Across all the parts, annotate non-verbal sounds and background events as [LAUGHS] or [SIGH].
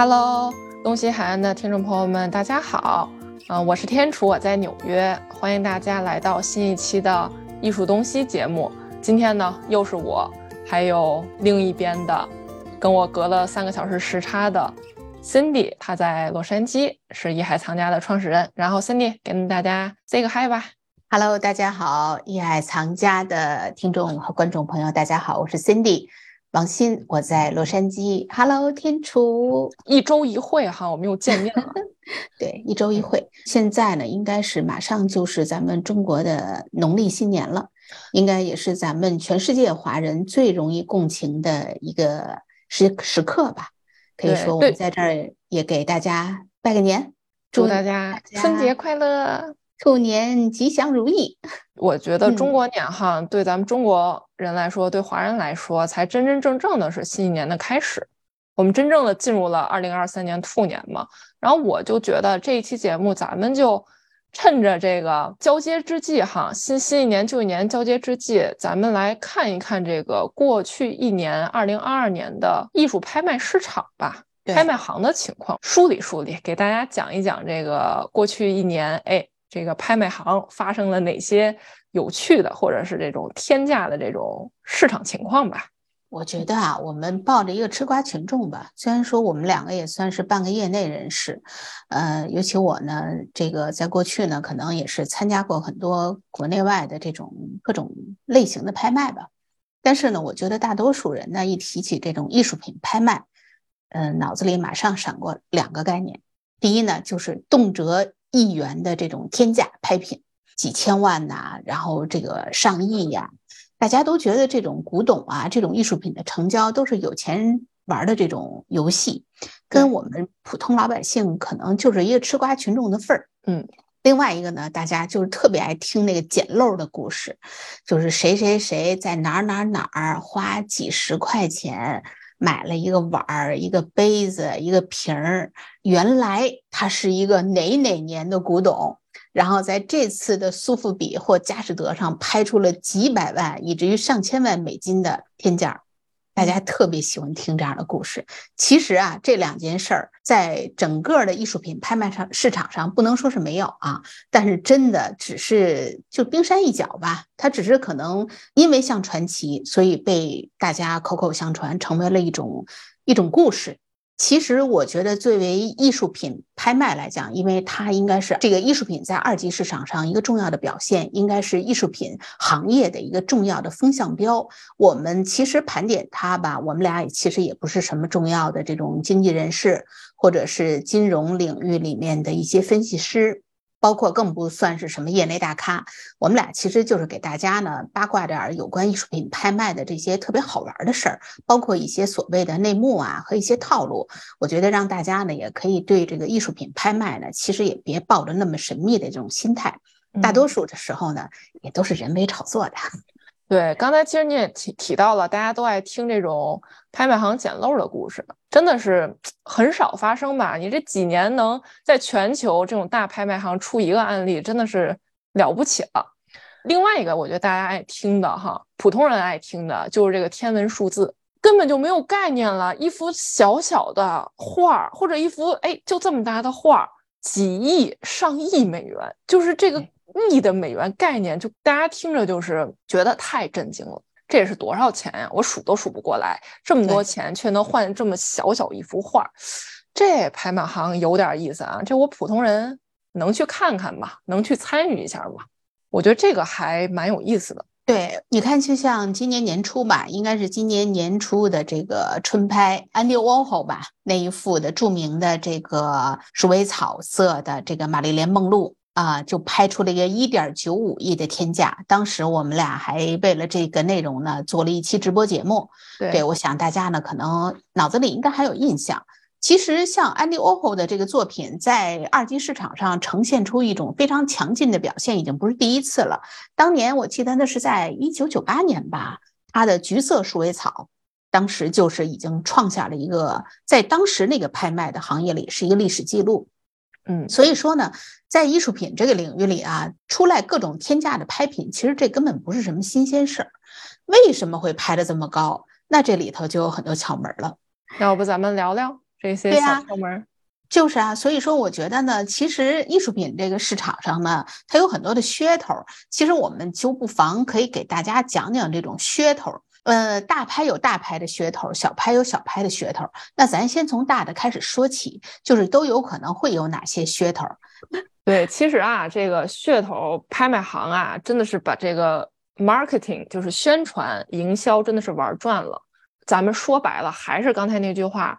Hello，东西海岸的听众朋友们，大家好。嗯，我是天楚，我在纽约，欢迎大家来到新一期的艺术东西节目。今天呢，又是我，还有另一边的，跟我隔了三个小时时差的 Cindy，她在洛杉矶，是艺海藏家的创始人。然后 Cindy 跟大家 say 个 hi 吧。Hello，大家好，艺海藏家的听众和观众朋友，大家好，我是 Cindy。王鑫，我在洛杉矶。Hello，天楚，一周一会哈，我们又见面了。[LAUGHS] 对，一周一会。现在呢，应该是马上就是咱们中国的农历新年了，应该也是咱们全世界华人最容易共情的一个时时刻吧。可以说，我们在这儿也给大家拜个年，祝大家春节快乐。兔年吉祥如意。我觉得中国年哈，对咱们中国人来说，对华人来说，才真真正正的是新一年的开始。我们真正的进入了二零二三年兔年嘛。然后我就觉得这一期节目，咱们就趁着这个交接之际哈，新新一年旧一年交接之际，咱们来看一看这个过去一年二零二二年的艺术拍卖市场吧，拍卖行的情况，梳理梳理，给大家讲一讲这个过去一年，哎。这个拍卖行发生了哪些有趣的，或者是这种天价的这种市场情况吧？我觉得啊，我们抱着一个吃瓜群众吧。虽然说我们两个也算是半个业内人士，呃，尤其我呢，这个在过去呢，可能也是参加过很多国内外的这种各种类型的拍卖吧。但是呢，我觉得大多数人呢，一提起这种艺术品拍卖，嗯，脑子里马上闪过两个概念。第一呢，就是动辄。亿元的这种天价拍品，几千万呐，然后这个上亿呀，大家都觉得这种古董啊，这种艺术品的成交都是有钱人玩的这种游戏，跟我们普通老百姓可能就是一个吃瓜群众的份儿。嗯，另外一个呢，大家就是特别爱听那个捡漏的故事，就是谁谁谁在哪儿哪儿哪儿花几十块钱。买了一个碗儿，一个杯子，一个瓶儿，原来它是一个哪哪年的古董，然后在这次的苏富比或佳士得上拍出了几百万，以至于上千万美金的天价。大家特别喜欢听这样的故事。其实啊，这两件事儿在整个的艺术品拍卖上市场上不能说是没有啊，但是真的只是就冰山一角吧。它只是可能因为像传奇，所以被大家口口相传，成为了一种一种故事。其实我觉得，作为艺术品拍卖来讲，因为它应该是这个艺术品在二级市场上一个重要的表现，应该是艺术品行业的一个重要的风向标。我们其实盘点它吧，我们俩也其实也不是什么重要的这种经济人士，或者是金融领域里面的一些分析师。包括更不算是什么业内大咖，我们俩其实就是给大家呢八卦点有关艺术品拍卖的这些特别好玩的事儿，包括一些所谓的内幕啊和一些套路。我觉得让大家呢也可以对这个艺术品拍卖呢，其实也别抱着那么神秘的这种心态，大多数的时候呢也都是人为炒作的。对，刚才其实你也提提到了，大家都爱听这种拍卖行捡漏的故事，真的是很少发生吧？你这几年能在全球这种大拍卖行出一个案例，真的是了不起了。另外一个，我觉得大家爱听的哈，普通人爱听的就是这个天文数字，根本就没有概念了。一幅小小的画儿，或者一幅哎就这么大的画儿，几亿、上亿美元，就是这个。亿的美元概念，就大家听着就是觉得太震惊了。这也是多少钱呀？我数都数不过来，这么多钱却能换这么小小一幅画，这拍卖行有点意思啊！这我普通人能去看看吗？能去参与一下吗？我觉得这个还蛮有意思的。对，你看，就像今年年初吧，应该是今年年初的这个春拍，Andy Warhol 吧，那一幅的著名的这个鼠尾草色的这个玛丽莲梦露。啊，就拍出了一个一点九五亿的天价。当时我们俩还为了这个内容呢，做了一期直播节目。对，我想大家呢可能脑子里应该还有印象。其实像 Andy Warhol 的这个作品，在二级市场上呈现出一种非常强劲的表现，已经不是第一次了。当年我记得那是在一九九八年吧，他的橘色鼠尾草，当时就是已经创下了一个在当时那个拍卖的行业里是一个历史记录。嗯，所以说呢，在艺术品这个领域里啊，出来各种天价的拍品，其实这根本不是什么新鲜事儿。为什么会拍的这么高？那这里头就有很多窍门了。要不咱们聊聊？这些小窍门。就是啊，所以说我觉得呢，其实艺术品这个市场上呢，它有很多的噱头。其实我们就不妨可以给大家讲讲这种噱头。呃，大拍有大拍的噱头，小拍有小拍的噱头。那咱先从大的开始说起，就是都有可能会有哪些噱头？对，其实啊，这个噱头拍卖行啊，真的是把这个 marketing 就是宣传营销真的是玩转了。咱们说白了，还是刚才那句话。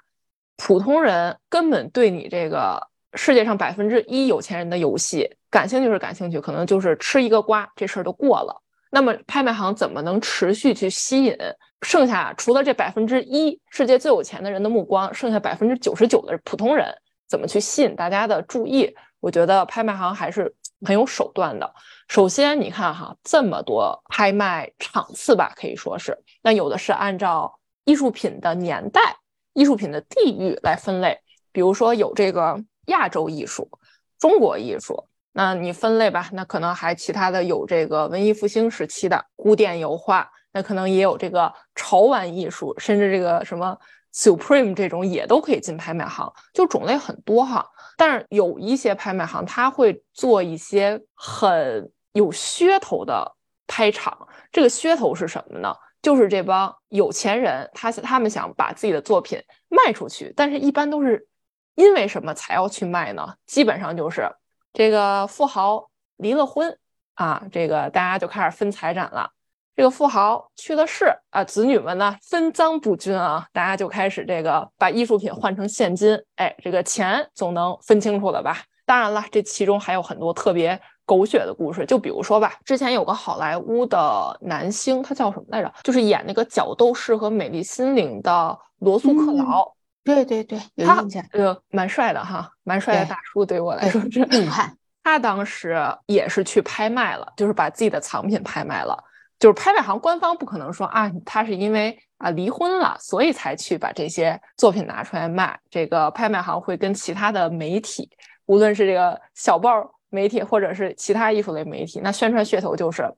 普通人根本对你这个世界上百分之一有钱人的游戏感兴趣是感兴趣，可能就是吃一个瓜，这事儿就过了。那么拍卖行怎么能持续去吸引剩下除了这百分之一世界最有钱的人的目光，剩下百分之九十九的普通人怎么去吸引大家的注意？我觉得拍卖行还是很有手段的。首先，你看哈，这么多拍卖场次吧，可以说是，那有的是按照艺术品的年代。艺术品的地域来分类，比如说有这个亚洲艺术、中国艺术，那你分类吧。那可能还其他的有这个文艺复兴时期的古典油画，那可能也有这个潮玩艺术，甚至这个什么 Supreme 这种也都可以进拍卖行，就种类很多哈。但是有一些拍卖行，他会做一些很有噱头的拍场，这个噱头是什么呢？就是这帮有钱人，他他们想把自己的作品卖出去，但是一般都是因为什么才要去卖呢？基本上就是这个富豪离了婚啊，这个大家就开始分财产了。这个富豪去了世啊，子女们呢分赃不均啊，大家就开始这个把艺术品换成现金，哎，这个钱总能分清楚了吧？当然了，这其中还有很多特别。狗血的故事，就比如说吧，之前有个好莱坞的男星，他叫什么来着？就是演那个《角斗士》和《美丽心灵》的罗素克劳。对对对，有印象。呃，蛮帅的哈，蛮帅的大叔，对我来说是硬汉。他当时也是去拍卖了，就是把自己的藏品拍卖了。就是拍卖行官方不可能说啊，他是因为啊离婚了，所以才去把这些作品拿出来卖。这个拍卖行会跟其他的媒体，无论是这个小报。媒体或者是其他艺术类媒体，那宣传噱头就是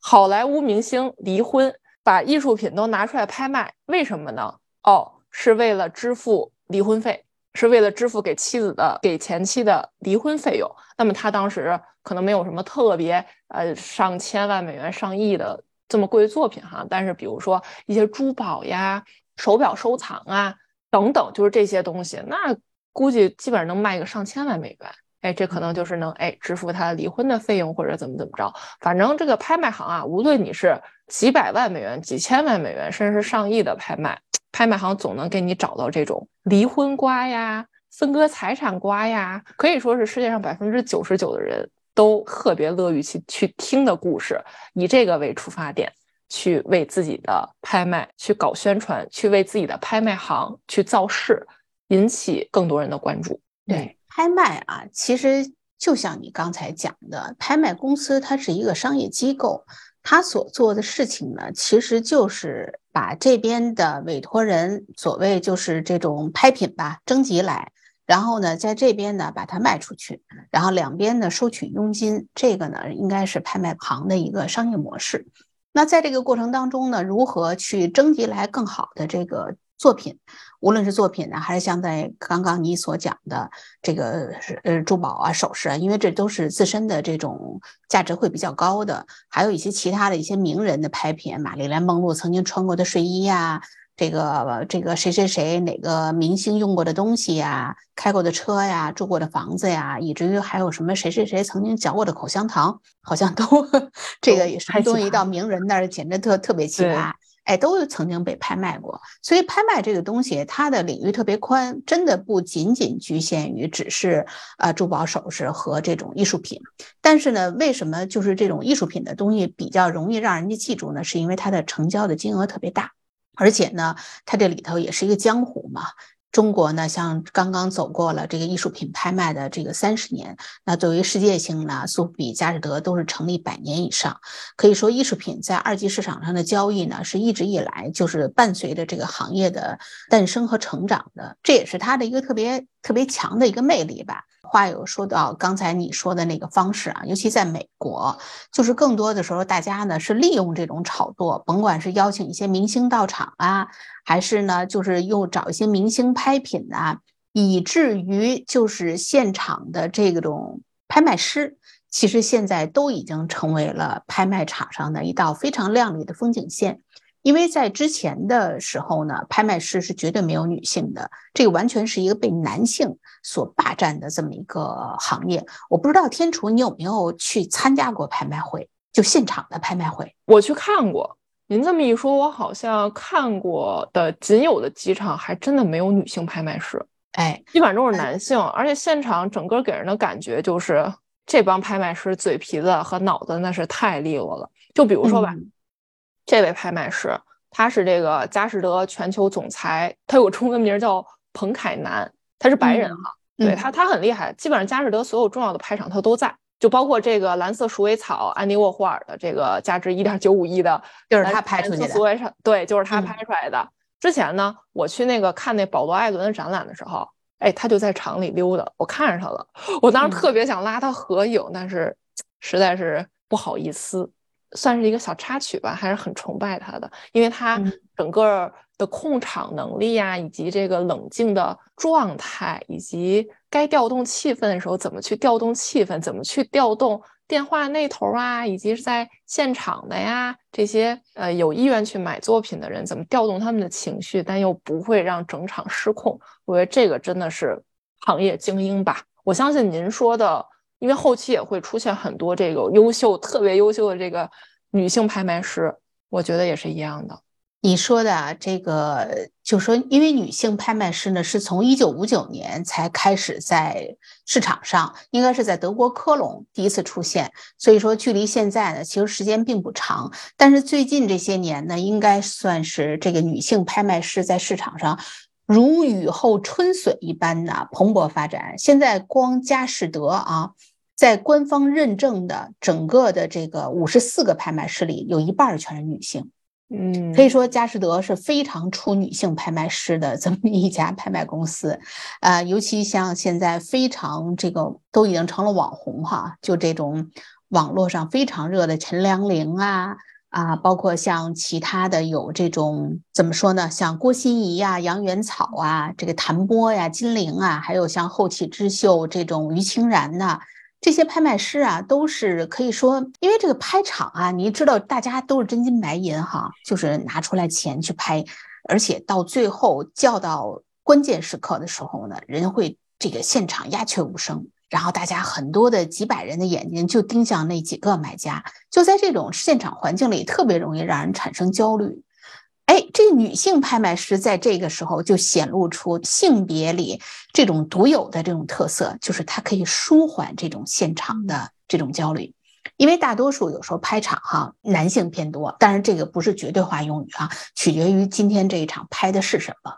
好莱坞明星离婚，把艺术品都拿出来拍卖，为什么呢？哦，是为了支付离婚费，是为了支付给妻子的、给前妻的离婚费用。那么他当时可能没有什么特别呃上千万美元、上亿的这么贵的作品哈，但是比如说一些珠宝呀、手表收藏啊等等，就是这些东西，那估计基本上能卖个上千万美元。哎，这可能就是能哎支付他离婚的费用或者怎么怎么着，反正这个拍卖行啊，无论你是几百万美元、几千万美元，甚至是上亿的拍卖，拍卖行总能给你找到这种离婚瓜呀、分割财产瓜呀，可以说是世界上百分之九十九的人都特别乐于去去听的故事，以这个为出发点，去为自己的拍卖去搞宣传，去为自己的拍卖行去造势，引起更多人的关注。对。拍卖啊，其实就像你刚才讲的，拍卖公司它是一个商业机构，它所做的事情呢，其实就是把这边的委托人，所谓就是这种拍品吧，征集来，然后呢，在这边呢把它卖出去，然后两边呢收取佣金，这个呢应该是拍卖行的一个商业模式。那在这个过程当中呢，如何去征集来更好的这个？作品，无论是作品呢，还是像在刚刚你所讲的这个是呃珠宝啊、首饰啊，因为这都是自身的这种价值会比较高的，还有一些其他的一些名人的拍品，玛丽莲梦露曾经穿过的睡衣呀，这个这个谁谁谁哪个明星用过的东西呀，开过的车呀，住过的房子呀，以至于还有什么谁谁谁曾经嚼过的口香糖，好像都 [LAUGHS] 这个也是东西到名人那儿简直特特别奇葩。哎，都曾经被拍卖过，所以拍卖这个东西，它的领域特别宽，真的不仅仅局限于只是啊珠宝首饰和这种艺术品。但是呢，为什么就是这种艺术品的东西比较容易让人家记住呢？是因为它的成交的金额特别大，而且呢，它这里头也是一个江湖嘛。中国呢，像刚刚走过了这个艺术品拍卖的这个三十年，那作为世界性呢，苏富比、佳士得都是成立百年以上，可以说艺术品在二级市场上的交易呢，是一直以来就是伴随着这个行业的诞生和成长的，这也是它的一个特别特别强的一个魅力吧。话有说到刚才你说的那个方式啊，尤其在美国，就是更多的时候大家呢是利用这种炒作，甭管是邀请一些明星到场啊，还是呢就是又找一些明星拍品啊，以至于就是现场的这种拍卖师，其实现在都已经成为了拍卖场上的一道非常亮丽的风景线。因为在之前的时候呢，拍卖师是绝对没有女性的，这个完全是一个被男性所霸占的这么一个行业。我不知道天厨你有没有去参加过拍卖会，就现场的拍卖会？我去看过。您这么一说，我好像看过的仅有的几场，还真的没有女性拍卖师。哎，基本上都是男性，而且现场整个给人的感觉就是这帮拍卖师嘴皮子和脑子那是太利落了。就比如说吧。这位拍卖师，他是这个佳士得全球总裁，他有个中文名叫彭凯南，他是白人哈，对他他很厉害，基本上佳士得所有重要的拍场他都在，就包括这个蓝色鼠尾草，安迪沃霍尔的这个价值一点九五亿的，[LAUGHS] 就是他拍出去的，对，就是他拍出来的。之前呢，我去那个看那保罗艾伦的展览的时候，哎，他就在场里溜达，我看着他了，[LAUGHS] 我当时特别想拉他合影，但是实在是不好意思。算是一个小插曲吧，还是很崇拜他的，因为他整个的控场能力呀，以及这个冷静的状态，以及该调动气氛的时候怎么去调动气氛，怎么去调动电话那头啊，以及是在现场的呀这些呃有意愿去买作品的人，怎么调动他们的情绪，但又不会让整场失控。我觉得这个真的是行业精英吧。我相信您说的。因为后期也会出现很多这个优秀、特别优秀的这个女性拍卖师，我觉得也是一样的。你说的啊，这个就说，因为女性拍卖师呢，是从一九五九年才开始在市场上，应该是在德国科隆第一次出现，所以说距离现在呢，其实时间并不长。但是最近这些年呢，应该算是这个女性拍卖师在市场上如雨后春笋一般的蓬勃发展。现在光佳士得啊。在官方认证的整个的这个五十四个拍卖师里，有一半全是女性。嗯，可以说佳士得是非常出女性拍卖师的这么一家拍卖公司。呃，尤其像现在非常这个都已经成了网红哈，就这种网络上非常热的陈良玲啊啊，包括像其他的有这种怎么说呢，像郭心怡呀、杨元草啊、这个谭波呀、金玲啊，还有像后起之秀这种于清然呐。这些拍卖师啊，都是可以说，因为这个拍场啊，你知道，大家都是真金白银哈，就是拿出来钱去拍，而且到最后叫到关键时刻的时候呢，人会这个现场鸦雀无声，然后大家很多的几百人的眼睛就盯向那几个买家，就在这种现场环境里，特别容易让人产生焦虑。哎，这女性拍卖师在这个时候就显露出性别里这种独有的这种特色，就是她可以舒缓这种现场的这种焦虑。因为大多数有时候拍场哈，男性偏多，但是这个不是绝对化用语啊，取决于今天这一场拍的是什么。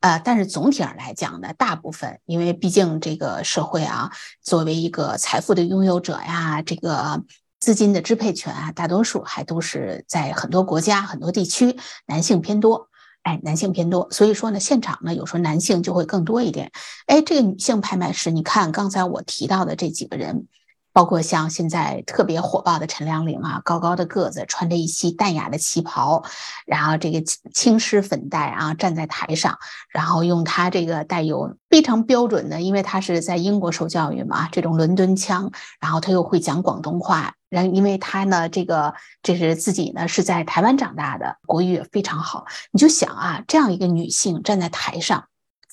呃，但是总体上来讲呢，大部分因为毕竟这个社会啊，作为一个财富的拥有者呀，这个。资金的支配权啊，大多数还都是在很多国家、很多地区，男性偏多。哎，男性偏多，所以说呢，现场呢，有时候男性就会更多一点。哎，这个女性拍卖师，你看刚才我提到的这几个人。包括像现在特别火爆的陈良玲啊，高高的个子，穿着一袭淡雅的旗袍，然后这个青丝粉黛啊，站在台上，然后用他这个带有非常标准的，因为他是在英国受教育嘛，这种伦敦腔，然后他又会讲广东话，然后因为他呢，这个这是自己呢是在台湾长大的，国语也非常好。你就想啊，这样一个女性站在台上，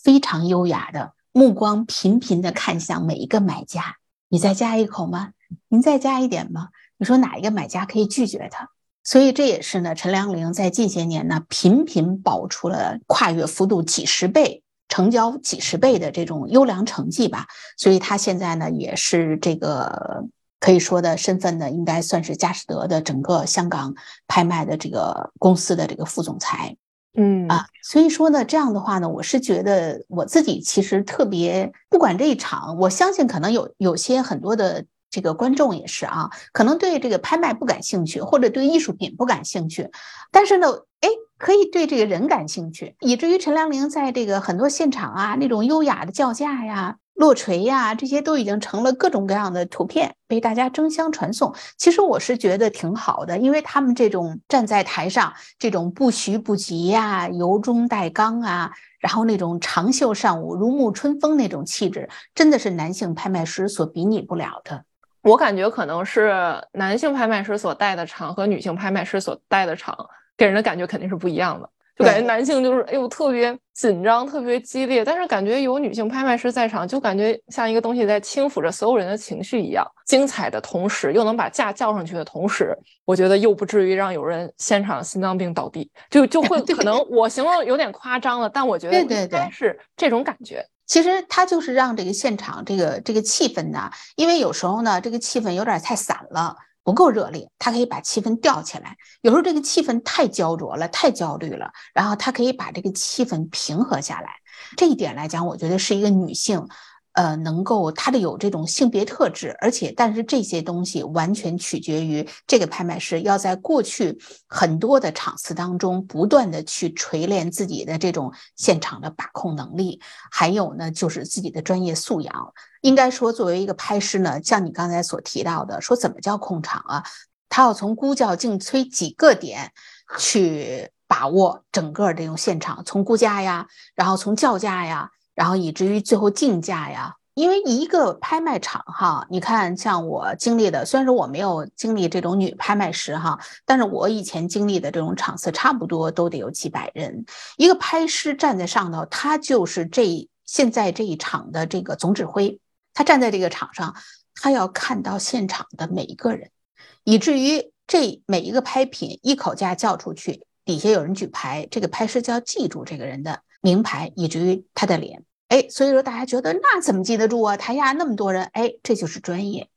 非常优雅的目光频频的看向每一个买家。你再加一口吗？您再加一点吗？你说哪一个买家可以拒绝他？所以这也是呢，陈良玲在近些年呢频频保出了跨越幅度几十倍、成交几十倍的这种优良成绩吧。所以他现在呢也是这个可以说的身份呢，应该算是佳士得的整个香港拍卖的这个公司的这个副总裁。嗯。啊，所以说呢，这样的话呢，我是觉得我自己其实特别不管这一场，我相信可能有有些很多的这个观众也是啊，可能对这个拍卖不感兴趣，或者对艺术品不感兴趣，但是呢，哎，可以对这个人感兴趣，以至于陈良玲在这个很多现场啊，那种优雅的叫价呀，落锤呀，这些都已经成了各种各样的图片，被大家争相传颂。其实我是觉得挺好的，因为他们这种站在台上，这种不徐不急呀，由中带刚啊，然后那种长袖善舞、如沐春风那种气质，真的是男性拍卖师所比拟不了的。我感觉可能是男性拍卖师所带的场和女性拍卖师所带的场，给人的感觉肯定是不一样的。就感觉男性就是哎呦特别紧张，特别激烈，但是感觉有女性拍卖师在场，就感觉像一个东西在轻抚着所有人的情绪一样，精彩的同时又能把价叫上去的同时，我觉得又不至于让有人现场心脏病倒地，就就会 [LAUGHS] 可能我形容有点夸张了，但我觉得应该是这种感觉。其实他就是让这个现场这个这个气氛呢，因为有时候呢这个气氛有点太散了。不够热烈，她可以把气氛吊起来。有时候这个气氛太焦灼了，太焦虑了，然后她可以把这个气氛平和下来。这一点来讲，我觉得是一个女性。呃，能够它的有这种性别特质，而且但是这些东西完全取决于这个拍卖师要在过去很多的场次当中不断的去锤炼自己的这种现场的把控能力，还有呢就是自己的专业素养。应该说，作为一个拍师呢，像你刚才所提到的，说怎么叫控场啊？他要从估价、竞催几个点去把握整个这种现场，从估价呀，然后从叫价呀。然后以至于最后竞价呀，因为一个拍卖场哈，你看像我经历的，虽然说我没有经历这种女拍卖师哈，但是我以前经历的这种场次差不多都得有几百人，一个拍师站在上头，他就是这现在这一场的这个总指挥，他站在这个场上，他要看到现场的每一个人，以至于这每一个拍品一口价叫出去，底下有人举牌，这个拍师就要记住这个人的。名牌以至于他的脸，哎，所以说大家觉得那怎么记得住啊？台下那么多人，哎，这就是专业。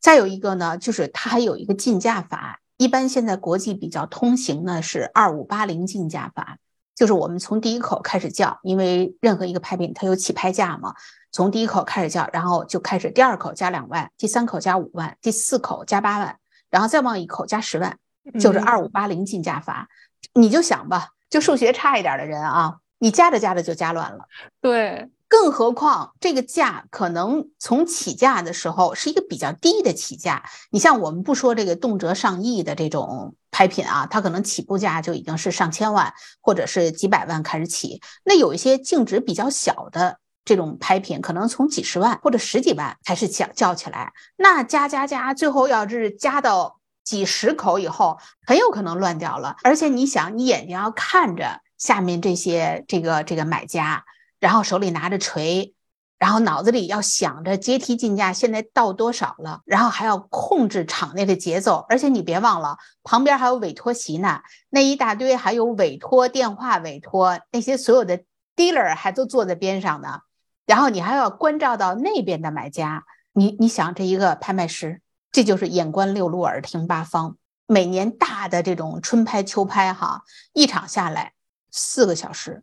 再有一个呢，就是它还有一个竞价法，一般现在国际比较通行呢是二五八零竞价法，就是我们从第一口开始叫，因为任何一个拍品它有起拍价嘛，从第一口开始叫，然后就开始第二口加两万，第三口加五万，第四口加八万，然后再往一口加十万，就是二五八零竞价法。你就想吧，就数学差一点的人啊。你加着加着就加乱了，对，更何况这个价可能从起价的时候是一个比较低的起价。你像我们不说这个动辄上亿的这种拍品啊，它可能起步价就已经是上千万或者是几百万开始起。那有一些净值比较小的这种拍品，可能从几十万或者十几万开始叫叫起来。那加加加，最后要是加到几十口以后，很有可能乱掉了。而且你想，你眼睛要看着。下面这些这个这个买家，然后手里拿着锤，然后脑子里要想着阶梯竞价现在到多少了，然后还要控制场内的节奏，而且你别忘了旁边还有委托席呢，那一大堆还有委托电话委托那些所有的 dealer 还都坐在边上呢，然后你还要关照到那边的买家，你你想这一个拍卖师，这就是眼观六路耳听八方，每年大的这种春拍秋拍哈，一场下来。四个小时，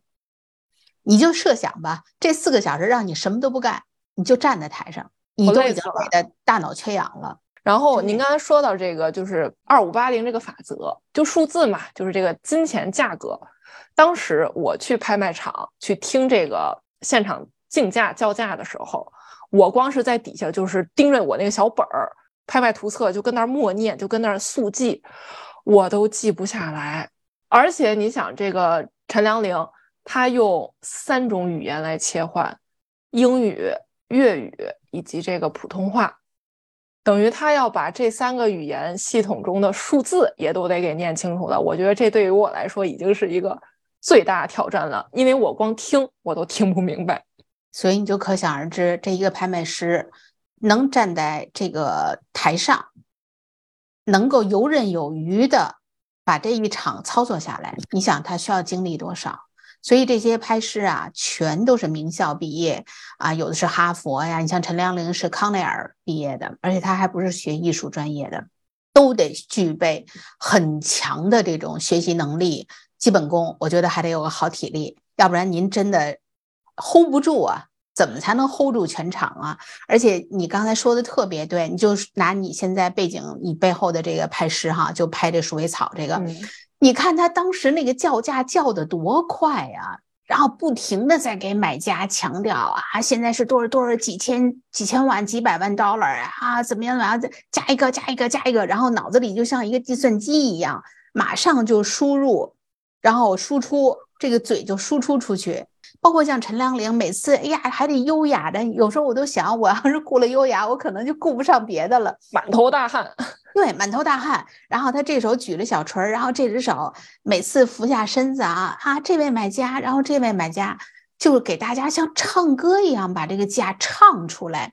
你就设想吧，这四个小时让你什么都不干，你就站在台上，你都已经累得大脑缺氧了。然后您刚才说到这个，就是二五八零这个法则，就数字嘛，就是这个金钱价格。当时我去拍卖场去听这个现场竞价叫价的时候，我光是在底下就是盯着我那个小本儿拍卖图册，就跟那儿默念，就跟那儿速记，我都记不下来。而且你想这个。陈良龄，他用三种语言来切换，英语、粤语以及这个普通话，等于他要把这三个语言系统中的数字也都得给念清楚了。我觉得这对于我来说已经是一个最大挑战了，因为我光听我都听不明白。所以你就可想而知，这一个拍卖师能站在这个台上，能够游刃有余的。把这一场操作下来，你想他需要经历多少？所以这些拍师啊，全都是名校毕业啊，有的是哈佛呀，你像陈良龄是康奈尔毕业的，而且他还不是学艺术专业的，都得具备很强的这种学习能力、基本功。我觉得还得有个好体力，要不然您真的 hold 不住啊。怎么才能 hold 住全场啊？而且你刚才说的特别对，你就拿你现在背景，你背后的这个拍师哈，就拍这鼠尾草这个，你看他当时那个叫价叫的多快呀！然后不停的在给买家强调啊，现在是多少多少几千几千万几百万 dollar 啊，怎么样怎么样，加一个加一个加一个，然后脑子里就像一个计算机一样，马上就输入，然后输出，这个嘴就输出出去。包括像陈良龄，每次哎呀还得优雅的，有时候我都想，我要是顾了优雅，我可能就顾不上别的了，满头大汗。[LAUGHS] 对，满头大汗。然后他这手举着小锤儿，然后这只手每次俯下身子啊啊，这位买家，然后这位买家，就是给大家像唱歌一样把这个价唱出来。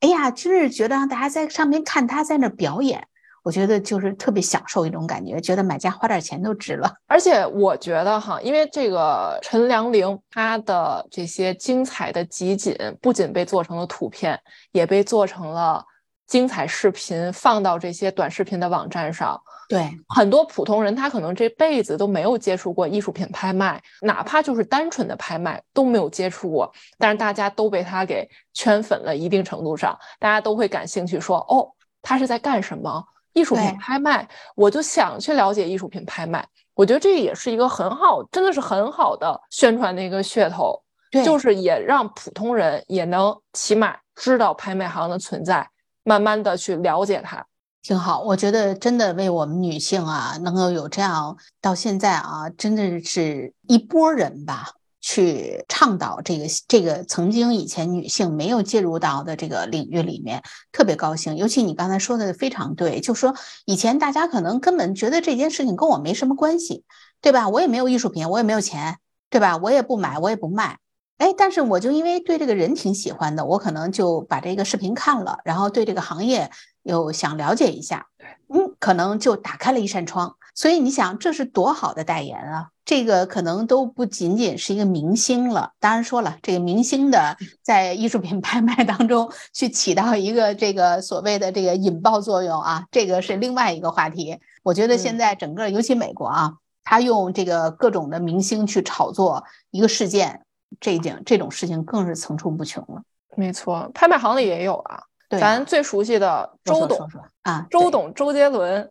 哎呀，真是觉得让大家在上面看他在那表演。我觉得就是特别享受一种感觉，觉得买家花点钱都值了。而且我觉得哈，因为这个陈良龄他的这些精彩的集锦，不仅被做成了图片，也被做成了精彩视频，放到这些短视频的网站上。对，很多普通人他可能这辈子都没有接触过艺术品拍卖，哪怕就是单纯的拍卖都没有接触过，但是大家都被他给圈粉了。一定程度上，大家都会感兴趣，说哦，他是在干什么？艺术品拍卖，我就想去了解艺术品拍卖。我觉得这也是一个很好，真的是很好的宣传的一个噱头，就是也让普通人也能起码知道拍卖行的存在，慢慢的去了解它，挺好。我觉得真的为我们女性啊，能够有这样到现在啊，真的是一波人吧。去倡导这个这个曾经以前女性没有介入到的这个领域里面，特别高兴。尤其你刚才说的非常对，就说以前大家可能根本觉得这件事情跟我没什么关系，对吧？我也没有艺术品，我也没有钱，对吧？我也不买，我也不卖。哎，但是我就因为对这个人挺喜欢的，我可能就把这个视频看了，然后对这个行业又想了解一下，嗯，可能就打开了一扇窗。所以你想，这是多好的代言啊！这个可能都不仅仅是一个明星了。当然说了，这个明星的在艺术品 [LAUGHS] 拍卖当中去起到一个这个所谓的这个引爆作用啊，这个是另外一个话题。我觉得现在整个尤其美国啊，他用这个各种的明星去炒作一个事件，这件这种事情更是层出不穷了。没错，拍卖行里也有啊。咱最熟悉的周董啊，周董周杰伦。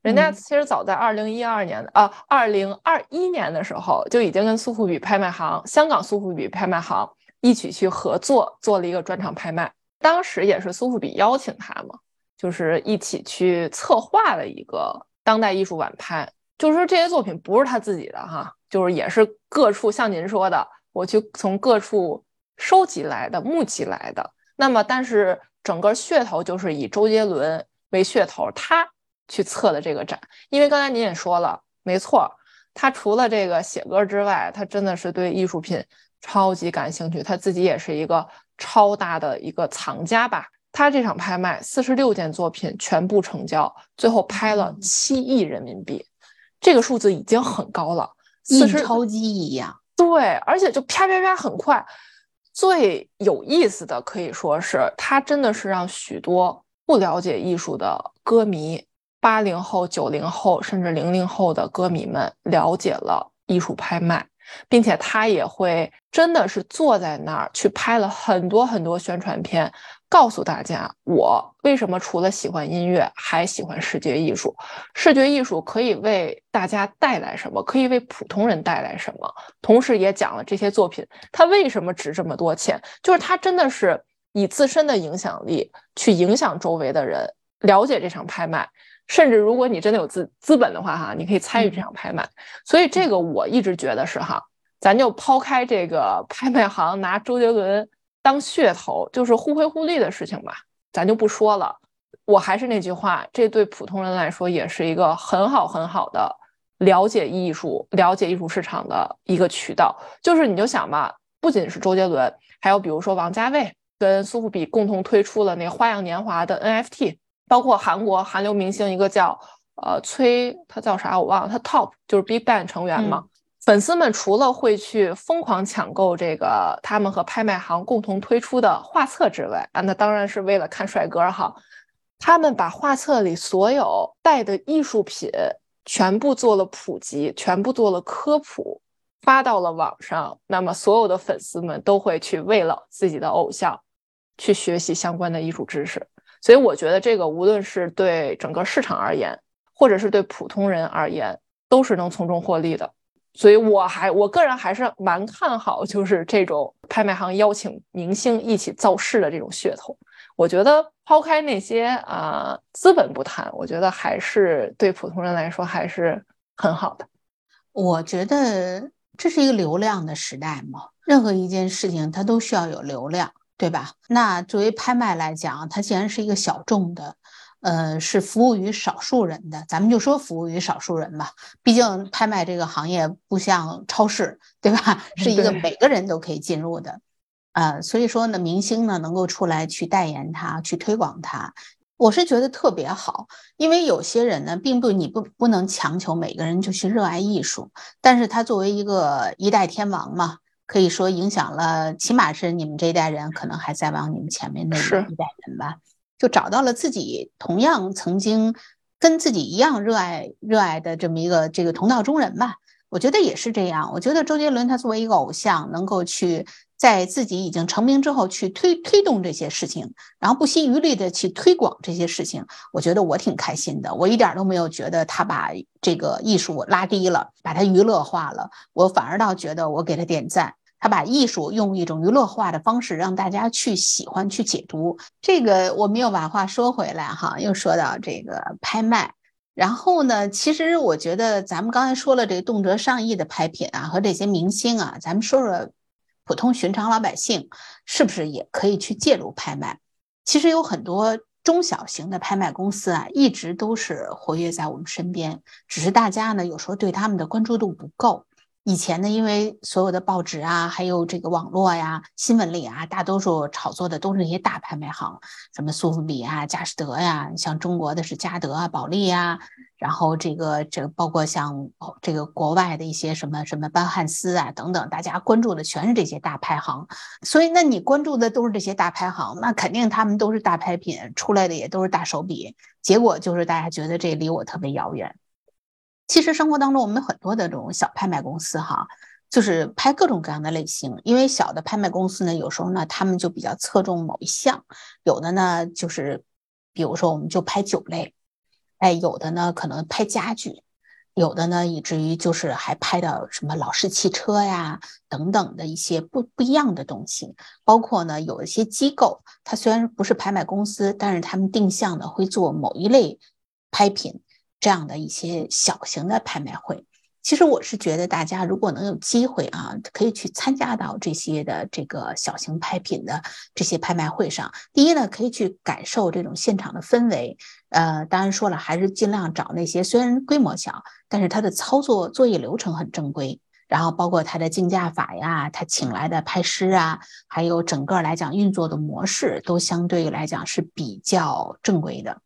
人家其实早在二零一二年啊，二零二一年的时候就已经跟苏富比拍卖行、香港苏富比拍卖行一起去合作做了一个专场拍卖。当时也是苏富比邀请他嘛，就是一起去策划了一个当代艺术晚拍。就是说这些作品不是他自己的哈，就是也是各处像您说的，我去从各处收集来的、募集来的。那么，但是整个噱头就是以周杰伦为噱头，他。去策的这个展，因为刚才您也说了，没错，他除了这个写歌之外，他真的是对艺术品超级感兴趣，他自己也是一个超大的一个藏家吧。他这场拍卖四十六件作品全部成交，最后拍了七亿人民币，这个数字已经很高了，印钞机一样。对，而且就啪啪啪很快。最有意思的可以说是他真的是让许多不了解艺术的歌迷。八零后、九零后，甚至零零后的歌迷们了解了艺术拍卖，并且他也会真的是坐在那儿去拍了很多很多宣传片，告诉大家我为什么除了喜欢音乐，还喜欢视觉艺术。视觉艺术可以为大家带来什么？可以为普通人带来什么？同时也讲了这些作品它为什么值这么多钱，就是它真的是以自身的影响力去影响周围的人，了解这场拍卖。甚至如果你真的有资资本的话，哈，你可以参与这场拍卖。所以这个我一直觉得是哈，咱就抛开这个拍卖行拿周杰伦当噱头，就是互惠互利的事情吧，咱就不说了。我还是那句话，这对普通人来说也是一个很好很好的了解艺术、了解艺术市场的一个渠道。就是你就想吧，不仅是周杰伦，还有比如说王家卫跟苏富比共同推出了那《花样年华》的 NFT。包括韩国韩流明星一个叫呃崔，他叫啥我忘了，他 TOP 就是 BigBang 成员嘛。粉丝们除了会去疯狂抢购这个他们和拍卖行共同推出的画册之外，啊，那当然是为了看帅哥哈。他们把画册里所有带的艺术品全部做了普及，全部做了科普，发到了网上。那么所有的粉丝们都会去为了自己的偶像去学习相关的艺术知识。所以我觉得这个无论是对整个市场而言，或者是对普通人而言，都是能从中获利的。所以我还我个人还是蛮看好，就是这种拍卖行邀请明星一起造势的这种噱头。我觉得抛开那些啊资本不谈，我觉得还是对普通人来说还是很好的。我觉得这是一个流量的时代嘛，任何一件事情它都需要有流量，对吧？那作为拍卖来讲，它既然是一个小众的。呃，是服务于少数人的，咱们就说服务于少数人吧。毕竟拍卖这个行业不像超市，对吧？是一个每个人都可以进入的，呃，所以说呢，明星呢能够出来去代言它，去推广它，我是觉得特别好。因为有些人呢，并不你不不能强求每个人就去热爱艺术，但是他作为一个一代天王嘛，可以说影响了，起码是你们这一代人，可能还在往你们前面那一代人吧。就找到了自己同样曾经跟自己一样热爱热爱的这么一个这个同道中人吧，我觉得也是这样。我觉得周杰伦他作为一个偶像，能够去在自己已经成名之后去推推动这些事情，然后不惜余力的去推广这些事情，我觉得我挺开心的。我一点都没有觉得他把这个艺术拉低了，把它娱乐化了，我反而倒觉得我给他点赞。他把艺术用一种娱乐化的方式让大家去喜欢、去解读。这个我们又把话说回来哈，又说到这个拍卖。然后呢，其实我觉得咱们刚才说了这个动辄上亿的拍品啊，和这些明星啊，咱们说说普通寻常老百姓是不是也可以去介入拍卖？其实有很多中小型的拍卖公司啊，一直都是活跃在我们身边，只是大家呢有时候对他们的关注度不够。以前呢，因为所有的报纸啊，还有这个网络呀、新闻里啊，大多数炒作的都是那些大拍卖行，什么苏富比啊、佳士得呀，像中国的是嘉德啊、保利呀，然后这个这个包括像这个国外的一些什么什么班汉斯啊等等，大家关注的全是这些大拍行。所以，那你关注的都是这些大拍行，那肯定他们都是大拍品出来的，也都是大手笔。结果就是大家觉得这离我特别遥远。其实生活当中，我们很多的这种小拍卖公司哈，就是拍各种各样的类型。因为小的拍卖公司呢，有时候呢，他们就比较侧重某一项；有的呢，就是比如说我们就拍酒类，哎，有的呢可能拍家具，有的呢以至于就是还拍到什么老式汽车呀等等的一些不不一样的东西。包括呢，有一些机构，它虽然不是拍卖公司，但是他们定向的会做某一类拍品。这样的一些小型的拍卖会，其实我是觉得大家如果能有机会啊，可以去参加到这些的这个小型拍品的这些拍卖会上。第一呢，可以去感受这种现场的氛围。呃，当然说了，还是尽量找那些虽然规模小，但是它的操作作业流程很正规，然后包括它的竞价法呀，他请来的拍师啊，还有整个来讲运作的模式都相对来讲是比较正规的。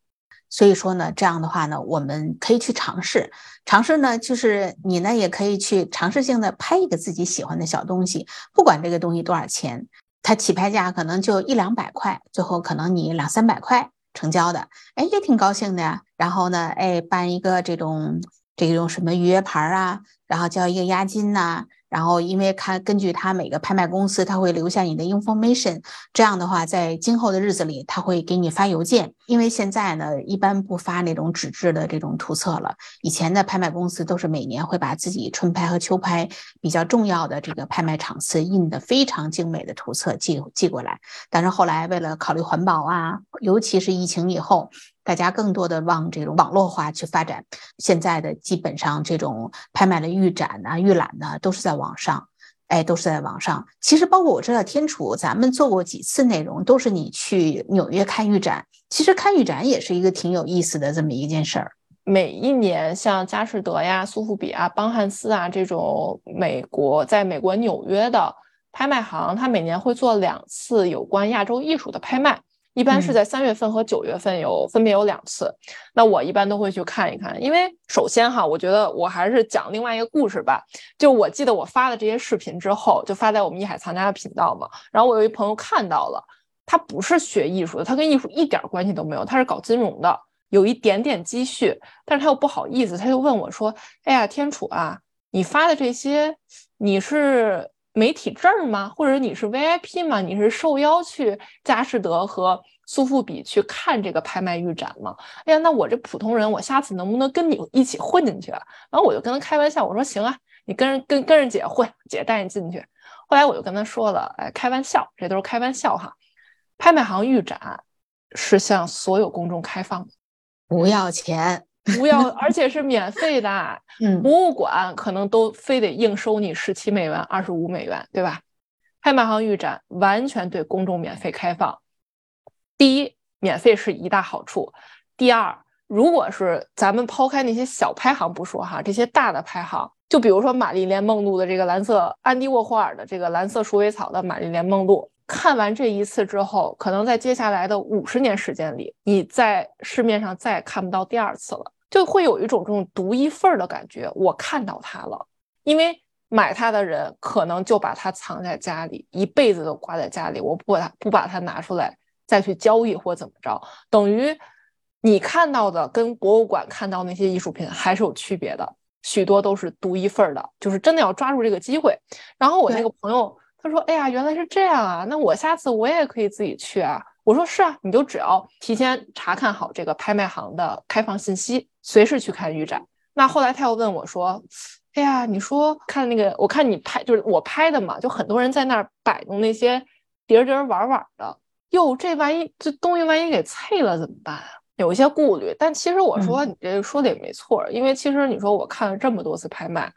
所以说呢，这样的话呢，我们可以去尝试，尝试呢，就是你呢也可以去尝试性的拍一个自己喜欢的小东西，不管这个东西多少钱，它起拍价可能就一两百块，最后可能你两三百块成交的，哎，也挺高兴的呀。然后呢，哎，办一个这种这种什么预约牌啊，然后交一个押金呐。然后，因为看根据他每个拍卖公司，他会留下你的 information，这样的话，在今后的日子里，他会给你发邮件。因为现在呢，一般不发那种纸质的这种图册了。以前的拍卖公司都是每年会把自己春拍和秋拍比较重要的这个拍卖场次印的非常精美的图册寄寄过来。但是后来为了考虑环保啊，尤其是疫情以后。大家更多的往这种网络化去发展，现在的基本上这种拍卖的预展呐、预览呢，都是在网上，哎，都是在网上。其实包括我知道天楚，咱们做过几次内容，都是你去纽约看预展。其实看预展也是一个挺有意思的这么一件事儿。每一年像佳士得呀、苏富比啊、邦汉斯啊这种美国在美国纽约的拍卖行，它每年会做两次有关亚洲艺术的拍卖。一般是在三月份和九月份有分别有两次，那我一般都会去看一看，因为首先哈，我觉得我还是讲另外一个故事吧。就我记得我发的这些视频之后，就发在我们艺海藏家的频道嘛。然后我有一朋友看到了，他不是学艺术的，他跟艺术一点关系都没有，他是搞金融的，有一点点积蓄，但是他又不好意思，他就问我说：“哎呀，天楚啊，你发的这些，你是？”媒体证吗？或者你是 VIP 吗？你是受邀去佳士得和苏富比去看这个拍卖预展吗？哎呀，那我这普通人，我下次能不能跟你一起混进去啊？然后我就跟他开玩笑，我说行啊，你跟人跟跟着姐混，姐带你进去。后来我就跟他说了，哎，开玩笑，这都是开玩笑哈。拍卖行预展是向所有公众开放的，不要钱，不要，而且是免费的。[LAUGHS] 嗯，博物馆可能都非得硬收你十七美元、二十五美元，对吧？拍卖行预展完全对公众免费开放。第一，免费是一大好处；第二，如果是咱们抛开那些小拍行不说哈，这些大的拍行，就比如说玛丽莲梦露的这个蓝色，安迪沃霍尔的这个蓝色鼠尾草的玛丽莲梦露，看完这一次之后，可能在接下来的五十年时间里，你在市面上再也看不到第二次了，就会有一种这种独一份儿的感觉。我看到它了，因为买它的人可能就把它藏在家里，一辈子都挂在家里，我不把它不把它拿出来。再去交易或怎么着，等于你看到的跟博物馆看到那些艺术品还是有区别的，许多都是独一份儿的，就是真的要抓住这个机会。然后我那个朋友他说：“哎呀，原来是这样啊，那我下次我也可以自己去啊。”我说：“是啊，你就只要提前查看好这个拍卖行的开放信息，随时去看预展。”那后来他又问我说：“哎呀，你说看那个，我看你拍就是我拍的嘛，就很多人在那儿摆弄那些碟碟玩玩的。”哟，这万一这东西万一给碎了怎么办啊？有一些顾虑，但其实我说你这说的也没错，因为其实你说我看了这么多次拍卖，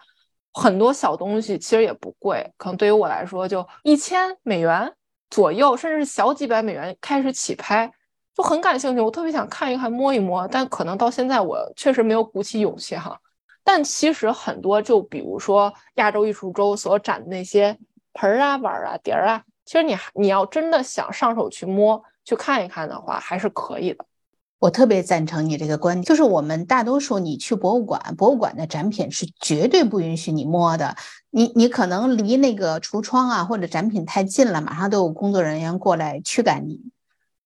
很多小东西其实也不贵，可能对于我来说就一千美元左右，甚至是小几百美元开始起拍，就很感兴趣，我特别想看一看摸一摸，但可能到现在我确实没有鼓起勇气哈。但其实很多，就比如说亚洲艺术周所展的那些盆儿啊、碗啊、碟儿啊。其实你你要真的想上手去摸去看一看的话，还是可以的。我特别赞成你这个观点，就是我们大多数你去博物馆，博物馆的展品是绝对不允许你摸的。你你可能离那个橱窗啊或者展品太近了，马上都有工作人员过来驱赶你。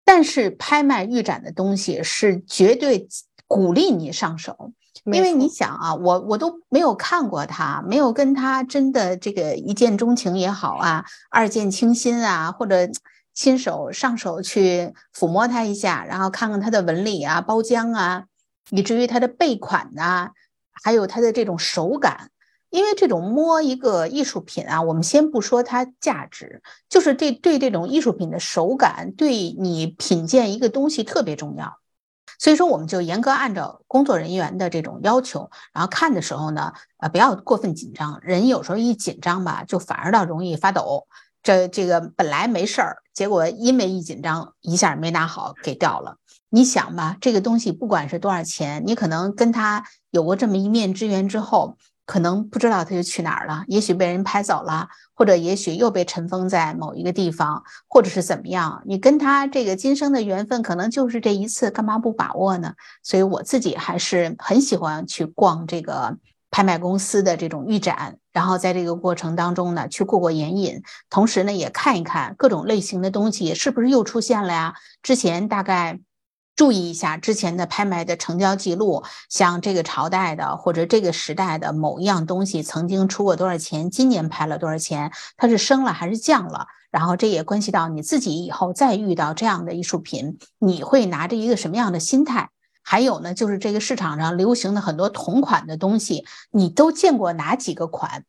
但是拍卖预展的东西是绝对鼓励你上手。因为你想啊，我我都没有看过他，没有跟他真的这个一见钟情也好啊，二见倾心啊，或者亲手上手去抚摸它一下，然后看看它的纹理啊、包浆啊，以至于它的背款呐，还有它的这种手感。因为这种摸一个艺术品啊，我们先不说它价值，就是这对这种艺术品的手感，对你品鉴一个东西特别重要。所以说，我们就严格按照工作人员的这种要求，然后看的时候呢，呃，不要过分紧张。人有时候一紧张吧，就反而倒容易发抖。这这个本来没事儿，结果因为一紧张，一下没拿好，给掉了。你想吧，这个东西不管是多少钱，你可能跟他有过这么一面之缘之后。可能不知道他就去哪儿了，也许被人拍走了，或者也许又被尘封在某一个地方，或者是怎么样？你跟他这个今生的缘分，可能就是这一次，干嘛不把握呢？所以我自己还是很喜欢去逛这个拍卖公司的这种预展，然后在这个过程当中呢，去过过眼瘾，同时呢，也看一看各种类型的东西是不是又出现了呀？之前大概。注意一下之前的拍卖的成交记录，像这个朝代的或者这个时代的某一样东西曾经出过多少钱，今年拍了多少钱，它是升了还是降了？然后这也关系到你自己以后再遇到这样的艺术品，你会拿着一个什么样的心态？还有呢，就是这个市场上流行的很多同款的东西，你都见过哪几个款？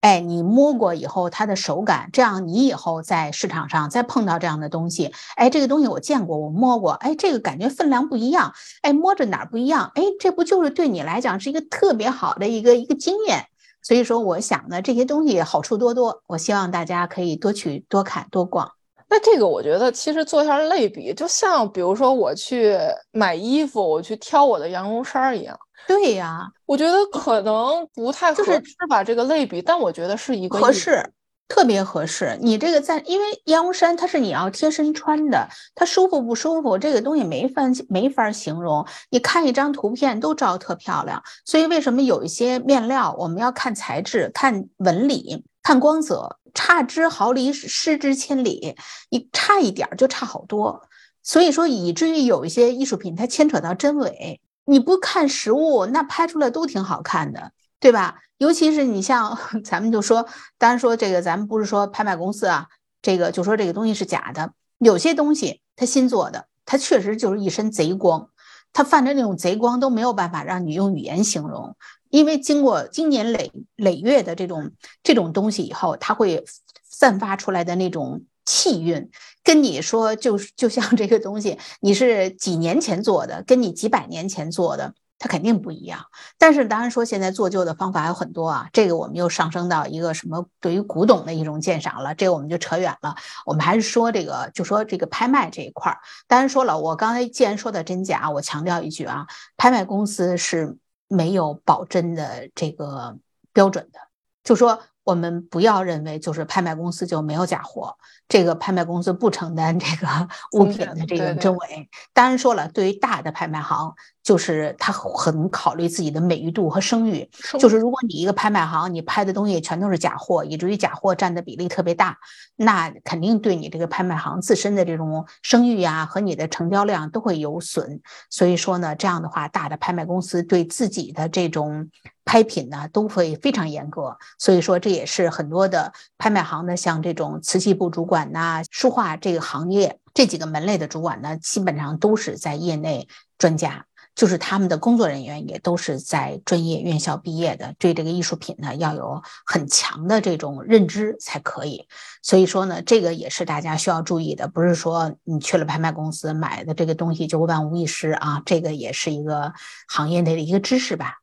哎，你摸过以后，它的手感，这样你以后在市场上再碰到这样的东西，哎，这个东西我见过，我摸过，哎，这个感觉分量不一样，哎，摸着哪儿不一样，哎，这不就是对你来讲是一个特别好的一个一个经验？所以说，我想呢，这些东西好处多多，我希望大家可以多去多看多逛。那这个我觉得其实做一下类比，就像比如说我去买衣服，我去挑我的羊绒衫一样。对呀，我觉得可能不太合适吧这个类比，但我觉得是一个合适，特别合适。你这个在，因为羊绒衫它是你要贴身穿的，它舒服不舒服，这个东西没法没法形容。你看一张图片都照特漂亮，所以为什么有一些面料我们要看材质、看纹理、看光泽，差之毫厘，失之千里，你差一点就差好多。所以说，以至于有一些艺术品它牵扯到真伪。你不看实物，那拍出来都挺好看的，对吧？尤其是你像 [LAUGHS] 咱们就说，当然说这个，咱们不是说拍卖公司啊，这个就说这个东西是假的。有些东西它新做的，它确实就是一身贼光，它泛着那种贼光都没有办法让你用语言形容，因为经过经年累累月的这种这种东西以后，它会散发出来的那种气韵，跟你说就就像这个东西，你是几年前做的，跟你几百年前做的。它肯定不一样，但是当然说现在做旧的方法有很多啊，这个我们又上升到一个什么对于古董的一种鉴赏了，这个我们就扯远了。我们还是说这个，就说这个拍卖这一块儿。当然说了，我刚才既然说的真假，我强调一句啊，拍卖公司是没有保真的这个标准的，就说。我们不要认为就是拍卖公司就没有假货，这个拍卖公司不承担这个 [LAUGHS] 物品的这个真伪。当然说了，对于大的拍卖行，就是他很考虑自己的美誉度和声誉。就是如果你一个拍卖行，你拍的东西全都是假货，以至于假货占的比例特别大，那肯定对你这个拍卖行自身的这种声誉呀和你的成交量都会有损。所以说呢，这样的话，大的拍卖公司对自己的这种。拍品呢都会非常严格，所以说这也是很多的拍卖行的，像这种瓷器部主管呐、书画这个行业这几个门类的主管呢，基本上都是在业内专家，就是他们的工作人员也都是在专业院校毕业的，对这个艺术品呢要有很强的这种认知才可以。所以说呢，这个也是大家需要注意的，不是说你去了拍卖公司买的这个东西就万无一失啊，这个也是一个行业内的一个知识吧。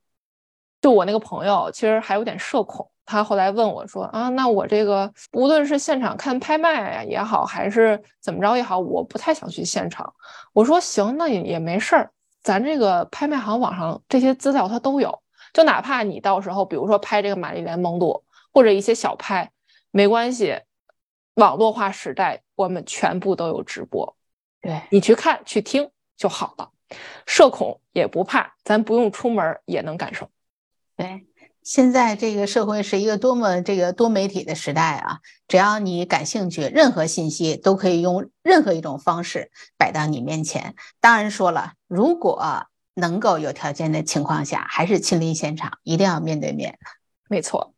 就我那个朋友，其实还有点社恐。他后来问我说：“啊，那我这个无论是现场看拍卖也好，还是怎么着也好，我不太想去现场。”我说：“行，那也也没事儿，咱这个拍卖行网上这些资料它都有，就哪怕你到时候比如说拍这个玛丽莲梦露或者一些小拍，没关系，网络化时代我们全部都有直播，对你去看去听就好了。社恐也不怕，咱不用出门也能感受。”对，现在这个社会是一个多么这个多媒体的时代啊！只要你感兴趣，任何信息都可以用任何一种方式摆到你面前。当然说了，如果能够有条件的情况下，还是亲临现场，一定要面对面。没错，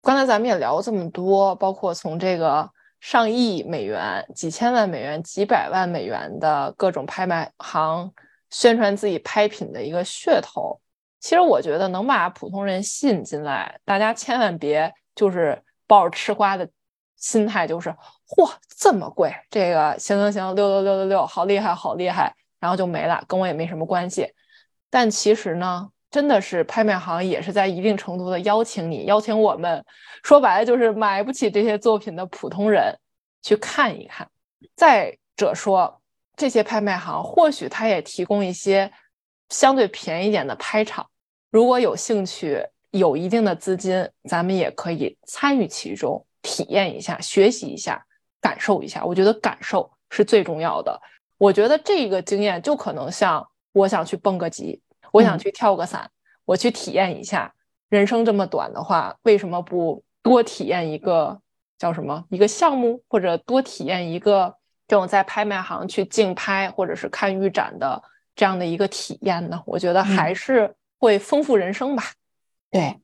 刚才咱们也聊这么多，包括从这个上亿美元、几千万美元、几百万美元的各种拍卖行宣传自己拍品的一个噱头。其实我觉得能把普通人吸引进来，大家千万别就是抱着吃瓜的心态，就是嚯这么贵，这个行行行，六六六六六，好厉害好厉害，然后就没了，跟我也没什么关系。但其实呢，真的是拍卖行也是在一定程度的邀请你，邀请我们，说白了就是买不起这些作品的普通人去看一看。再者说，这些拍卖行或许他也提供一些相对便宜点的拍场。如果有兴趣，有一定的资金，咱们也可以参与其中，体验一下，学习一下，感受一下。我觉得感受是最重要的。我觉得这个经验就可能像我想去蹦个极，我想去跳个伞，我去体验一下。人生这么短的话，为什么不多体验一个叫什么一个项目，或者多体验一个这种在拍卖行去竞拍或者是看预展的这样的一个体验呢？我觉得还是。会丰富人生吧？对，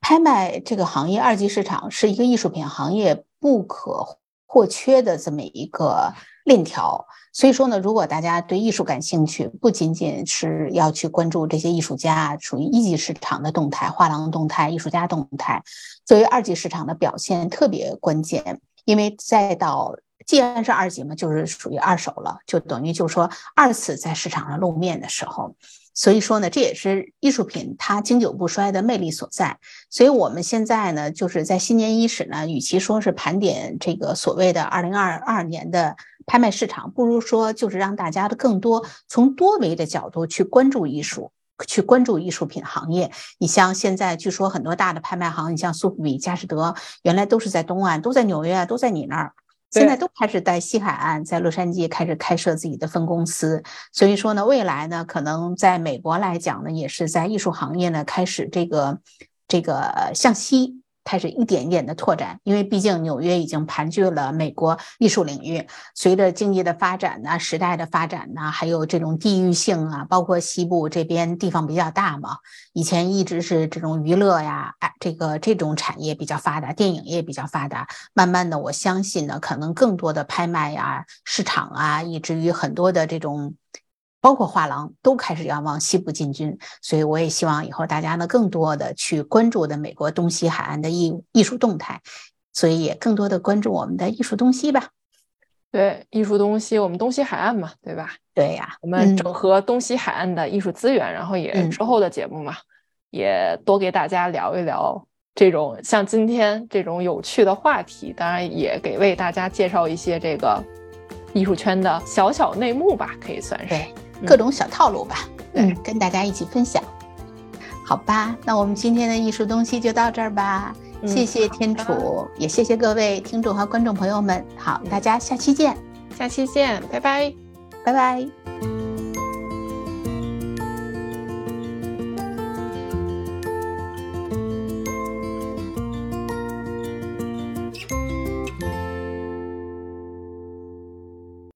拍卖这个行业，二级市场是一个艺术品行业不可或缺的这么一个链条。所以说呢，如果大家对艺术感兴趣，不仅仅是要去关注这些艺术家属于一级市场的动态、画廊动态、艺术家动态，作为二级市场的表现特别关键。因为再到既然是二级嘛，就是属于二手了，就等于就是说二次在市场上露面的时候。所以说呢，这也是艺术品它经久不衰的魅力所在。所以我们现在呢，就是在新年伊始呢，与其说是盘点这个所谓的二零二二年的拍卖市场，不如说就是让大家的更多从多维的角度去关注艺术，去关注艺术品行业。你像现在据说很多大的拍卖行，你像苏富比、佳士得，原来都是在东岸，都在纽约，都在你那儿。现在都开始在西海岸，在洛杉矶开始开设自己的分公司，所以说呢，未来呢，可能在美国来讲呢，也是在艺术行业呢开始这个这个向西。开始一点一点的拓展，因为毕竟纽约已经盘踞了美国艺术领域。随着经济的发展呢，时代的发展呢，还有这种地域性啊，包括西部这边地方比较大嘛，以前一直是这种娱乐呀，哎，这个这种产业比较发达，电影业比较发达。慢慢的，我相信呢，可能更多的拍卖呀、市场啊，以至于很多的这种包括画廊都开始要往西部进军，所以我也希望以后大家呢更多的去关注的美国东西海岸的艺艺术动态，所以也更多的关注我们的艺术东西吧。对，艺术东西，我们东西海岸嘛，对吧？对呀，我们整合东西海岸的艺术资源，然后也之后的节目嘛，也多给大家聊一聊这种像今天这种有趣的话题，当然也给为大家介绍一些这个艺术圈的小小内幕吧，可以算是。各种小套路吧，嗯，跟大家一起分享，好吧？那我们今天的艺术东西就到这儿吧。谢谢天楚，也谢谢各位听众和观众朋友们。好，大家下期见，下期见，拜拜，拜拜。